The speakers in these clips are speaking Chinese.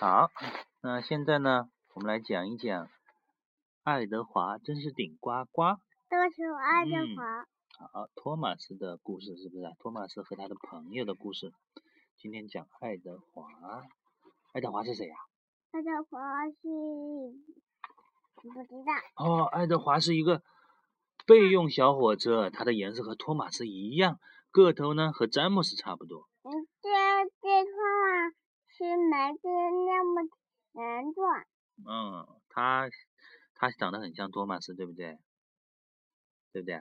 好，那现在呢，我们来讲一讲爱德华真是顶呱呱。这个是爱德华。好，托马斯的故事是不是？托马斯和他的朋友的故事。今天讲爱德华。爱德华是谁呀？爱德华是不知道。哦，爱德华是一个备用小火车，它的颜色和托马斯一样，个头呢和詹姆斯差不多。嗯，这这托马是没子那么强壮。嗯，他他长得很像托马斯，对不对？对不对？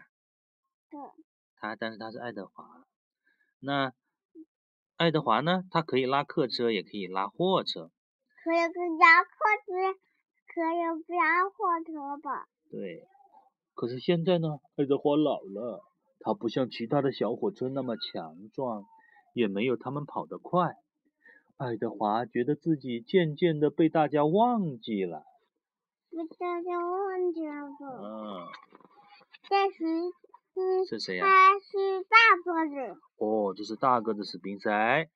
对。他但是他是爱德华。那爱德华呢？他可以拉客车，也可以拉货车。可以拉货车，可以不拉货车吧？对。可是现在呢？爱德华老了，他不像其他的小火车那么强壮，也没有他们跑得快。爱德华觉得自己渐渐的被大家忘记了。被大家忘记了。嗯。这是是谁呀？他是大个子。哦，这是大个子史宾塞。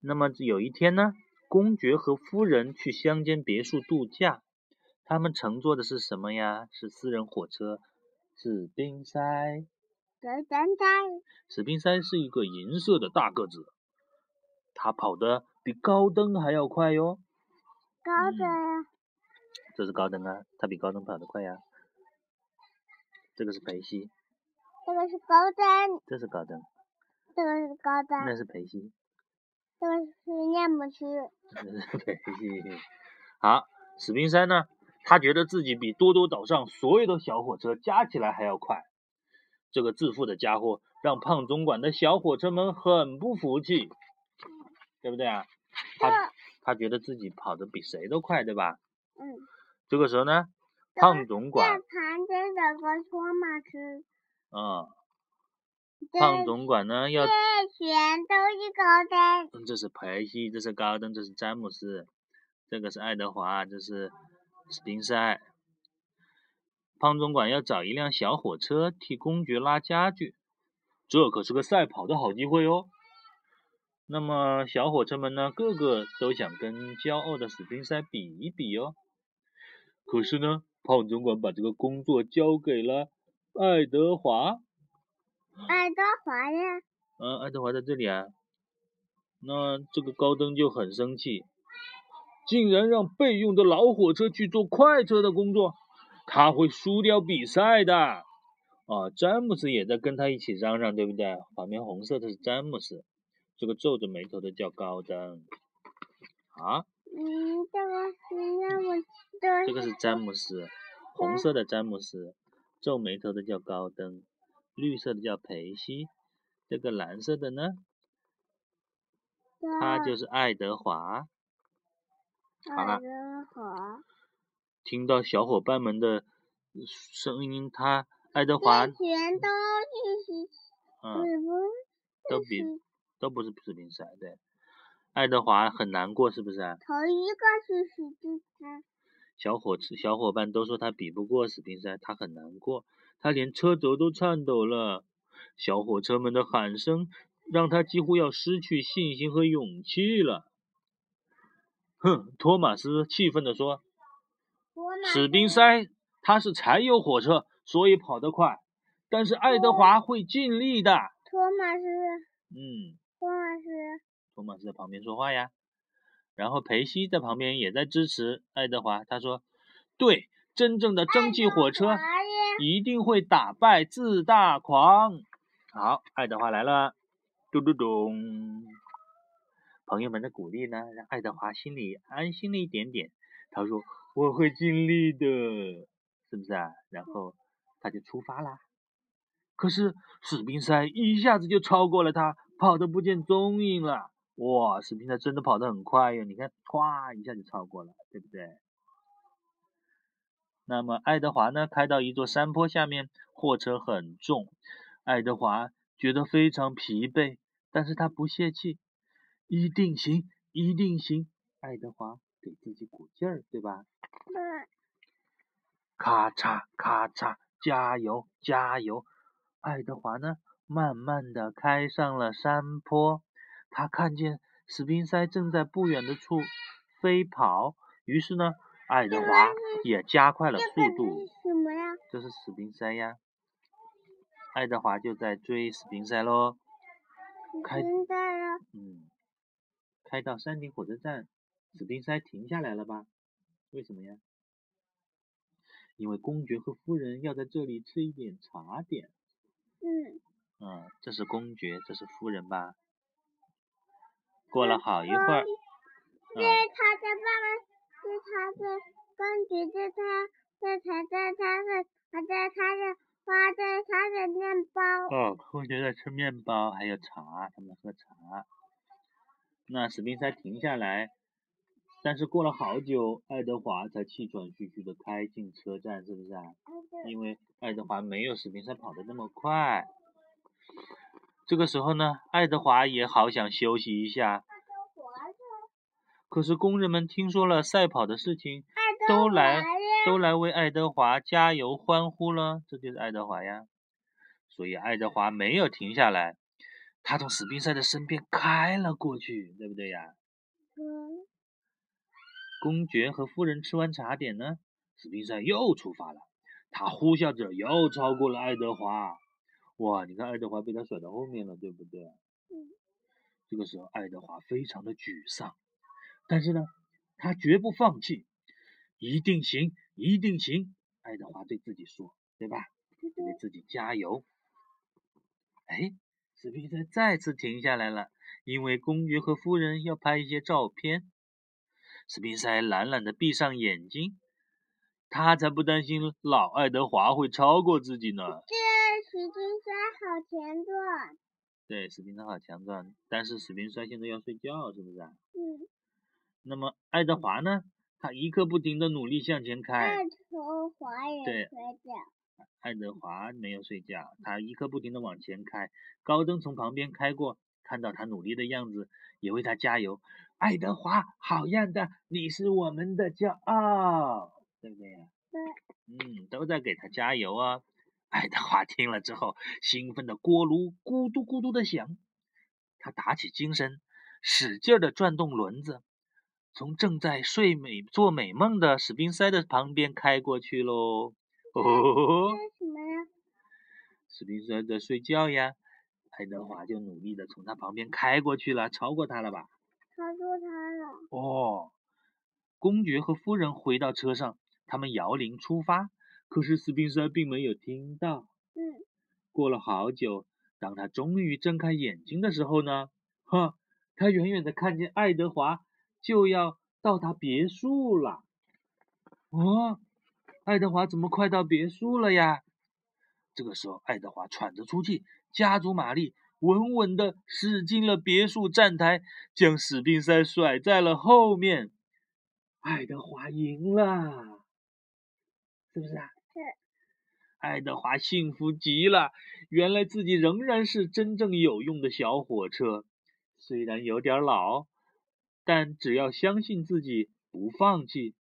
那么有一天呢，公爵和夫人去乡间别墅度假，他们乘坐的是什么呀？是私人火车。史宾塞。史宾塞。史宾塞是一个银色的大个子，他跑得。比高登还要快哟！高登呀，这是高登啊，他比高登跑得快呀。这个是裴西，这个是高登，这是高登，这个是高登，那是裴西，这个是涅姆斯，这是裴西。好，史宾山呢？他觉得自己比多多岛上所有的小火车加起来还要快。这个自负的家伙让胖总管的小火车们很不服气。对不对啊？他他觉得自己跑得比谁都快，对吧？嗯。这个时候呢，胖总管。旁边的个托马斯。嗯。胖总管呢要。这全都是高登。这是培西，这是高登，这是詹姆斯，这个是爱德华，这是史宾塞。胖总管要找一辆小火车替公爵拉家具，这可是个赛跑的好机会哦。那么小火车们呢，个个都想跟骄傲的史宾塞比一比哦。可是呢，胖总管把这个工作交给了爱德华。爱德华呀？嗯，爱德华在这里啊。那这个高登就很生气，竟然让备用的老火车去做快车的工作，他会输掉比赛的。啊，詹姆斯也在跟他一起嚷嚷，对不对？旁边红色的是詹姆斯。这个皱着眉头的叫高登，啊？嗯，这个是詹姆斯。这个是詹姆斯，红色的詹姆斯，皱眉头的叫高登，绿色的叫裴西，这个蓝色的呢？他就是爱德华。爱德华。听到小伙伴们的声音，他爱德华。全都是。嗯。都比。都不是史宾塞，对，爱德华很难过，是不是？头一个是史宾塞。小伙小伙伴都说他比不过史宾塞，他很难过，他连车轴都颤抖了。小火车们的喊声让他几乎要失去信心和勇气了。哼，托马斯气愤地说：“史宾塞他是柴油火车，所以跑得快，但是爱德华会尽力的。”托马斯。嗯。托马斯，托马斯在旁边说话呀，然后裴西在旁边也在支持爱德华。他说：“对，真正的蒸汽火车一定会打败自大狂。”好，爱德华来了，嘟嘟咚。朋友们的鼓励呢，让爱德华心里安心了一点点。他说：“我会尽力的，是不是啊？”然后他就出发啦。可是史宾塞一下子就超过了他。跑得不见踪影了，哇！史宾塞真的跑得很快哟，你看，唰一下就超过了，对不对？那么爱德华呢？开到一座山坡下面，货车很重，爱德华觉得非常疲惫，但是他不泄气，一定行，一定行！爱德华给自己鼓劲儿，对吧？咔嚓咔嚓，加油加油！爱德华呢？慢慢的开上了山坡，他看见史宾塞正在不远的处飞跑。于是呢，爱德华也加快了速度。什么呀？这是史宾塞呀。爱德华就在追史宾塞喽。开。嗯。开到山顶火车站，史宾塞停下来了吧？为什么呀？因为公爵和夫人要在这里吃一点茶点。嗯。嗯，这是公爵，这是夫人吧？过了好一会儿。这是他的爸爸。是他的公爵，这他这才在他的，还在他的花，在他的面包。哦，公爵在吃面包，还有茶，他们喝茶。那史宾塞停下来，但是过了好久，爱德华才气喘吁吁的开进车站，是不是啊？因为爱德华没有史宾塞跑的那么快。这个时候呢，爱德华也好想休息一下。可是工人们听说了赛跑的事情，都来都来为爱德华加油欢呼了。这就是爱德华呀，所以爱德华没有停下来，他从史宾塞的身边开了过去，对不对呀？公爵和夫人吃完茶点呢，史宾塞又出发了。他呼啸着又超过了爱德华。哇，你看爱德华被他甩到后面了，对不对？嗯。这个时候，爱德华非常的沮丧。但是呢，他绝不放弃，一定行，一定行。爱德华对自己说，对吧？给自己加油。哎，史宾塞再次停下来了，因为公爵和夫人要拍一些照片。史宾塞懒懒的闭上眼睛，他才不担心老爱德华会超过自己呢。这史强壮。对，史宾塞好强壮，但是史宾塞现在要睡觉，是不是啊？嗯。那么爱德华呢？他一刻不停的努力向前开。爱德华也睡觉。爱德华没有睡觉，他一刻不停的往前开。高登从旁边开过，看到他努力的样子，也为他加油。爱德华，好样的，你是我们的骄傲，对不对呀？对。嗯，都在给他加油啊。爱德华听了之后，兴奋的锅炉咕嘟咕嘟的响。他打起精神，使劲的转动轮子。从正在睡美做美梦的史宾塞的旁边开过去喽。哦，什么呀？史宾塞在睡觉呀。爱德华就努力的从他旁边开过去了，超过他了吧？超过他了。哦。公爵和夫人回到车上，他们摇铃出发。可是史宾塞并没有听到。嗯。过了好久，当他终于睁开眼睛的时候呢？哈，他远远的看见爱德华。就要到达别墅了，哦，爱德华怎么快到别墅了呀？这个时候，爱德华喘着粗气，加足马力，稳稳的驶进了别墅站台，将史宾塞甩在了后面。爱德华赢了，是不是啊？是。爱德华幸福极了，原来自己仍然是真正有用的小火车，虽然有点老。但只要相信自己，不放弃，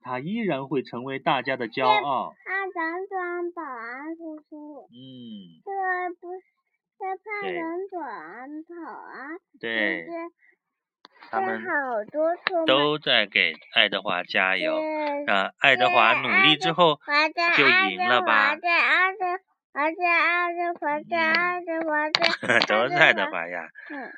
他依然会成为大家的骄傲。啊，等等，保安叔叔。嗯。这不是在派人转跑啊？对。他们好多都在给爱德华加油。啊，爱德华努力之后就赢了吧？都是爱德华呀。嗯。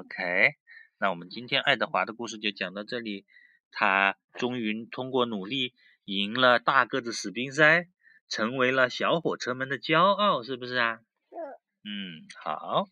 OK。那我们今天爱德华的故事就讲到这里，他终于通过努力赢了大个子史宾塞，成为了小火车们的骄傲，是不是啊？是。嗯，好。